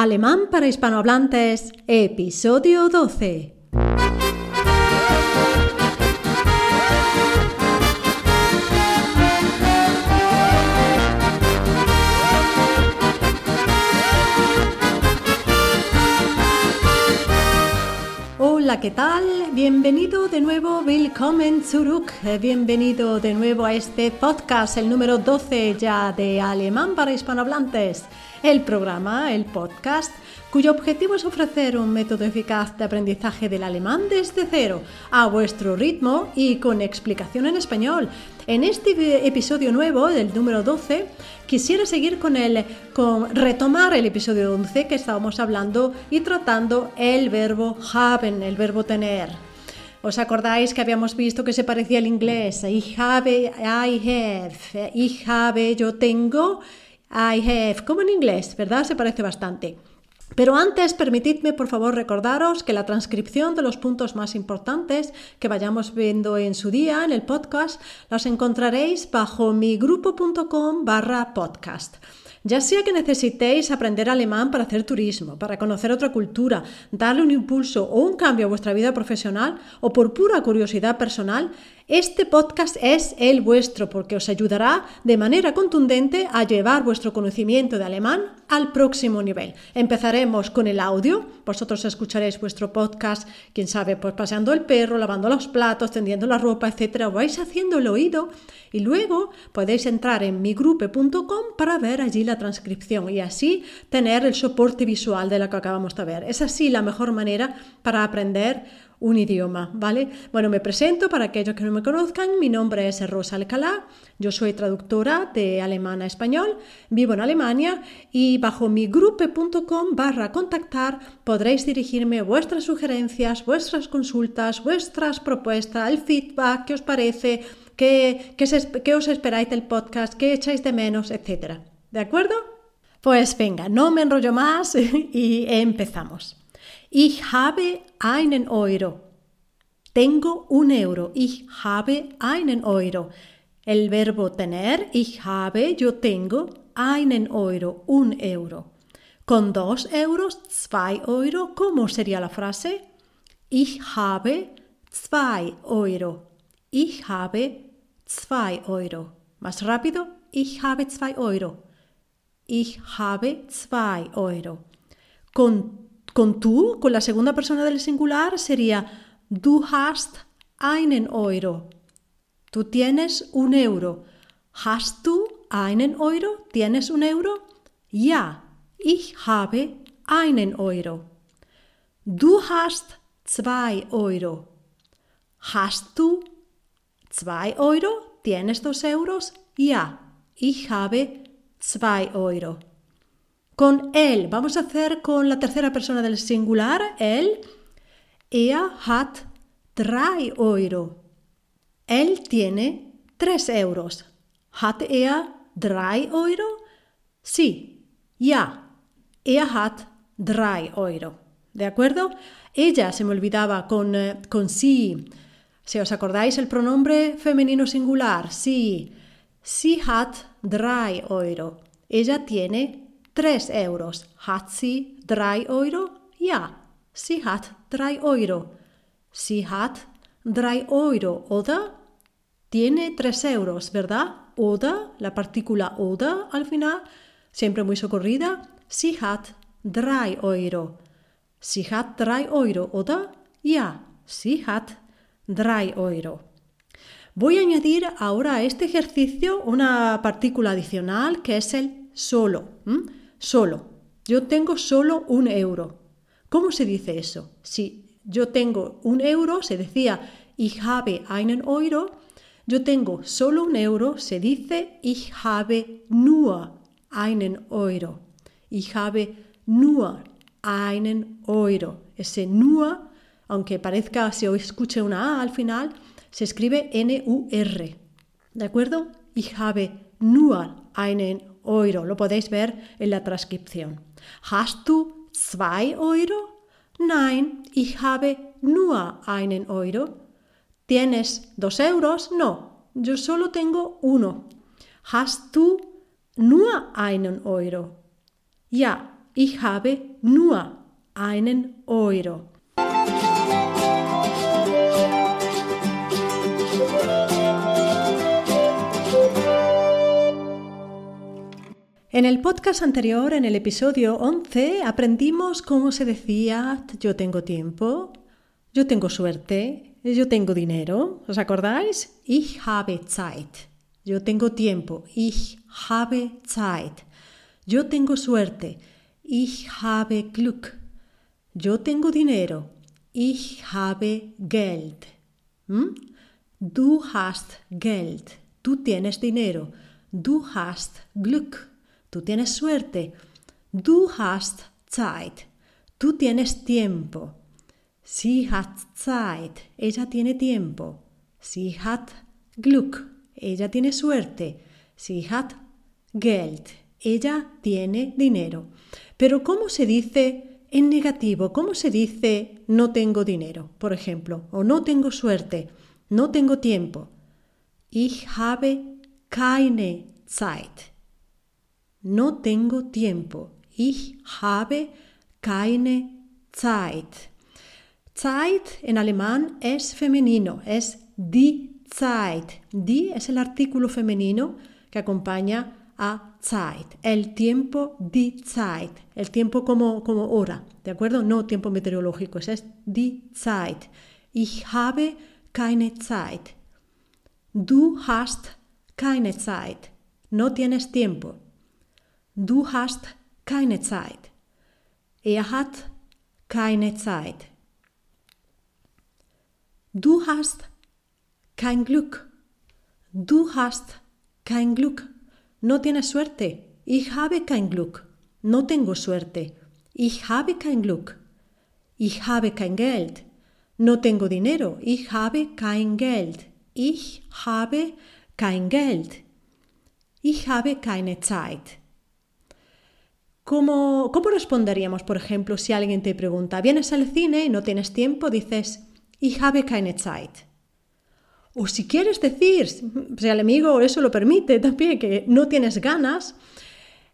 Alemán para hispanohablantes, episodio 12. Hola, ¿qué tal? Bienvenido de nuevo, willkommen zurück. Bienvenido de nuevo a este podcast, el número 12 ya de Alemán para hispanohablantes el programa, el podcast, cuyo objetivo es ofrecer un método eficaz de aprendizaje del alemán desde cero, a vuestro ritmo y con explicación en español. En este episodio nuevo, del número 12, quisiera seguir con el, con retomar el episodio 11 que estábamos hablando y tratando el verbo haben, el verbo tener. ¿Os acordáis que habíamos visto que se parecía al inglés? I have, I have, I have, yo tengo I have, como en inglés, ¿verdad? Se parece bastante. Pero antes, permitidme por favor recordaros que la transcripción de los puntos más importantes que vayamos viendo en su día en el podcast las encontraréis bajo migrupo.com barra podcast. Ya sea que necesitéis aprender alemán para hacer turismo, para conocer otra cultura, darle un impulso o un cambio a vuestra vida profesional o por pura curiosidad personal, este podcast es el vuestro porque os ayudará de manera contundente a llevar vuestro conocimiento de alemán al próximo nivel. Empezaremos con el audio. Vosotros escucharéis vuestro podcast, quién sabe, pues paseando el perro, lavando los platos, tendiendo la ropa, etcétera. Vais haciendo el oído y luego podéis entrar en migrupe.com para ver allí la transcripción y así tener el soporte visual de lo que acabamos de ver. Es así la mejor manera para aprender un idioma, ¿vale? Bueno, me presento para aquellos que no me conozcan. Mi nombre es Rosa Alcalá, yo soy traductora de alemán a español, vivo en Alemania y bajo mi grupe.com barra contactar podréis dirigirme vuestras sugerencias, vuestras consultas, vuestras propuestas, el feedback, qué os parece, qué, qué os esperáis del podcast, qué echáis de menos, etcétera. ¿De acuerdo? Pues venga, no me enrollo más y empezamos. Ich habe einen Euro. Tengo un euro. Ich habe einen Euro. El verbo tener, ich habe, yo tengo, einen Euro, un euro. Con dos euros, zwei Euro, ¿cómo sería la frase? Ich habe zwei Euro. Ich habe zwei Euro. Más rápido, ich habe zwei Euro. Ich habe zwei Euro. Con con tú, con la segunda persona del singular, sería du hast einen Euro. Tú tienes un euro. Hast du einen Euro? ¿Tienes un euro? Ja, ich habe einen Euro. Du hast zwei Euro. Hast du zwei Euro? ¿Tienes dos euros? Ja, ich habe zwei Euro. Con él, vamos a hacer con la tercera persona del singular, él. Er hat drei Euro. Él tiene tres euros. Hat er drei Euro? Sí, ya. Er hat drei Euro. ¿De acuerdo? Ella se me olvidaba con, eh, con sí. Si os acordáis el pronombre femenino singular, sí. Sie hat drei Euro. Ella tiene 3 euros. Hat sie 3 Euro? Ja, sie hat 3 Euro. Sie hat 3 Euro, oder? Tiene 3 euros, ¿verdad? Oder, la partícula oder al final, siempre muy socorrida. Sie hat 3 Euro. Sie hat 3 Euro, oder? Ja, sie hat 3 Euro. Voy a añadir ahora a este ejercicio una partícula adicional que es el solo solo. Yo tengo solo un euro. ¿Cómo se dice eso? Si yo tengo un euro, se decía ich habe einen Euro. Yo tengo solo un euro, se dice ich habe nur einen Euro. Ich habe nur einen Euro. Ese nur, aunque parezca, hoy escuche una A al final, se escribe N-U-R. ¿De acuerdo? Ich habe nur einen Euro. Lo podéis ver en la transcripción. ¿Hast du zwei Euro? Nein, ich habe nur einen Euro. ¿Tienes dos euros? No, yo solo tengo uno. ¿Hast du nur einen Euro? Ja, Ich habe nur einen Euro. En el podcast anterior, en el episodio 11, aprendimos cómo se decía yo tengo tiempo, yo tengo suerte, yo tengo dinero. ¿Os acordáis? Ich habe Zeit. Yo tengo tiempo. Ich habe Zeit. Yo tengo suerte. Ich habe Glück. Yo tengo dinero. Ich habe Geld. ¿Mm? Du hast Geld. Tú tienes dinero. Du hast Glück. Tú tienes suerte. Du hast Zeit. Tú tienes tiempo. Sie hat Zeit. Ella tiene tiempo. Sie hat Glück. Ella tiene suerte. Sie hat Geld. Ella tiene dinero. Pero ¿cómo se dice en negativo? ¿Cómo se dice no tengo dinero, por ejemplo? O no tengo suerte, no tengo tiempo. Ich habe keine Zeit. No tengo tiempo. Ich habe keine Zeit. Zeit en alemán es femenino, es die Zeit. Die es el artículo femenino que acompaña a Zeit, el tiempo, die Zeit, el tiempo como, como hora, ¿de acuerdo? No tiempo meteorológico, es die Zeit. Ich habe keine Zeit. Du hast keine Zeit. No tienes tiempo. Du hast keine Zeit. Er hat keine Zeit. Du hast kein Glück. Du hast kein Glück. No tienes suerte. Ich habe kein Glück. No tengo suerte. Ich habe kein Glück. Ich habe kein Geld. No tengo dinero. Ich habe kein Geld. Ich habe kein Geld. Ich habe keine Zeit. ¿Cómo, ¿Cómo responderíamos, por ejemplo, si alguien te pregunta, vienes al cine y no tienes tiempo? Dices, Ich habe keine Zeit. O si quieres decir, si el amigo eso lo permite también, que no tienes ganas,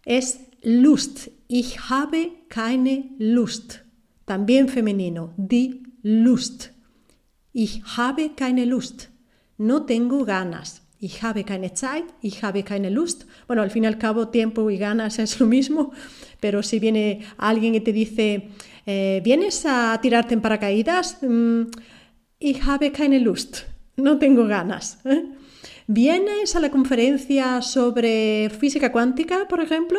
es Lust. Ich habe keine Lust. También femenino, die Lust. Ich habe keine Lust. No tengo ganas. Ich habe keine Zeit, ich habe keine Lust. Bueno, al fin y al cabo, tiempo y ganas es lo mismo, pero si viene alguien y te dice, eh, ¿vienes a tirarte en paracaídas? Mm, ich habe keine Lust no tengo ganas. ¿eh? ¿Vienes a la conferencia sobre física cuántica, por ejemplo?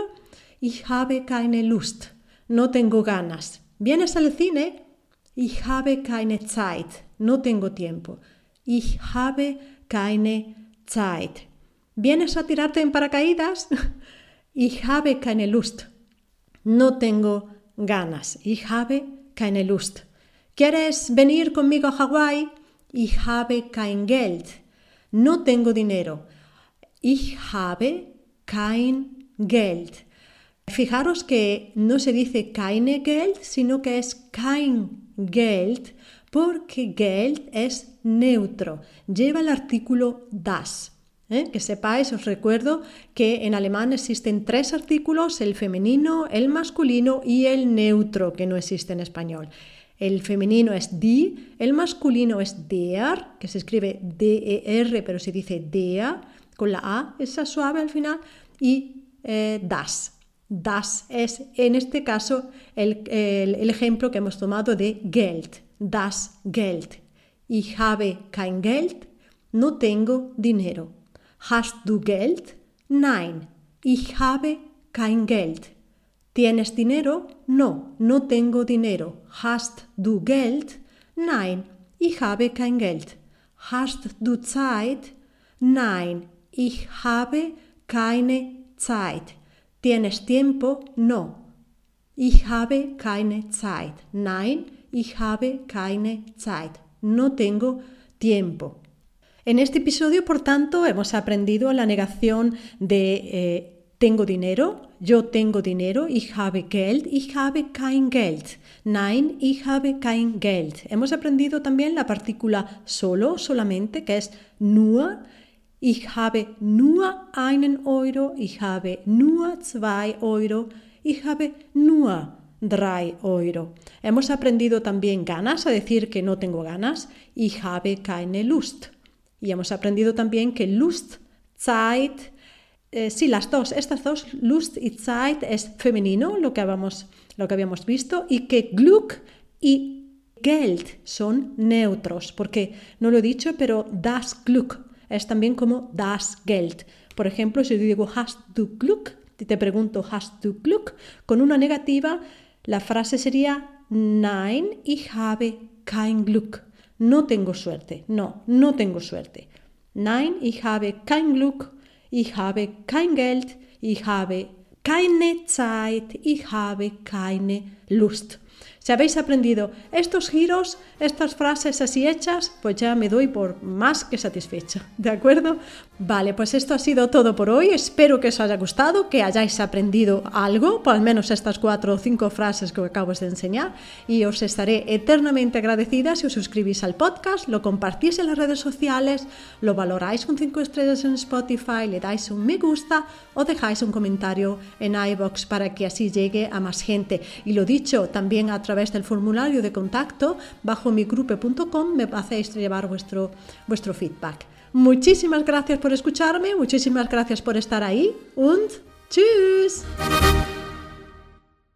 Ich habe keine Lust. No tengo ganas. ¿Vienes al cine? Ich habe keine Zeit. No tengo tiempo. Ich habe keine Zeit. ¿Vienes a tirarte en paracaídas? Ich habe keine Lust. No tengo ganas. Ich habe keine Lust. ¿Quieres venir conmigo a Hawái? Ich habe kein Geld. No tengo dinero. Ich habe kein Geld. Fijaros que no se dice keine Geld, sino que es kein Geld, porque Geld es neutro, lleva el artículo das. ¿eh? Que sepáis, os recuerdo que en alemán existen tres artículos, el femenino, el masculino y el neutro, que no existe en español. El femenino es die, el masculino es der, que se escribe D-E-R, pero se dice der, con la A, esa suave al final, y eh, das. Das es, en este caso, el, el, ejemplo que hemos tomado de Geld. Das Geld. Ich habe kein Geld. No tengo dinero. Hast du Geld? Nein. Ich habe kein Geld. ¿Tienes dinero? No, no tengo dinero. Hast du Geld? Nein, ich habe kein Geld. Hast du Zeit? Nein, ich habe keine Zeit. ¿Tienes tiempo? No. Ich habe keine Zeit. Nein, ich habe keine Zeit. No tengo tiempo. En este episodio, por tanto, hemos aprendido la negación de eh, tengo dinero, yo tengo dinero, ich habe Geld, ich habe kein Geld. Nein, ich habe kein Geld. Hemos aprendido también la partícula solo, solamente, que es nur. Ich habe nur einen Euro, ich habe nur zwei Euro, Ich habe nur drei Euro. Hemos aprendido también ganas, a decir que no tengo ganas. Ich habe keine Lust. Y hemos aprendido también que Lust, Zeit, eh, sí, las dos, estas dos, Lust y Zeit es femenino, lo que habíamos, lo que habíamos visto, y que Glück y Geld son neutros, porque no lo he dicho, pero das Glück es también como das Geld. Por ejemplo, si yo digo hast du Glück, te pregunto hast du Glück, con una negativa, la frase sería Nein, ich habe kein Glück. No tengo suerte. No, no tengo suerte. Nein, ich habe kein Glück. Ich habe kein Geld. Ich habe keine Zeit. Ich habe keine Lust. Si habéis aprendido estos giros, estas frases así hechas, pues ya me doy por más que satisfecha. ¿De acuerdo? Vale, pues esto ha sido todo por hoy. Espero que os haya gustado, que hayáis aprendido algo, por al menos estas cuatro o cinco frases que acabo de enseñar. Y os estaré eternamente agradecida si os suscribís al podcast, lo compartís en las redes sociales, lo valoráis con cinco estrellas en Spotify, le dais un me gusta o dejáis un comentario en iBox para que así llegue a más gente. Y lo dicho, también a través través del formulario de contacto bajo migrupe.com me hacéis llevar vuestro, vuestro feedback. Muchísimas gracias por escucharme, muchísimas gracias por estar ahí und tschüss.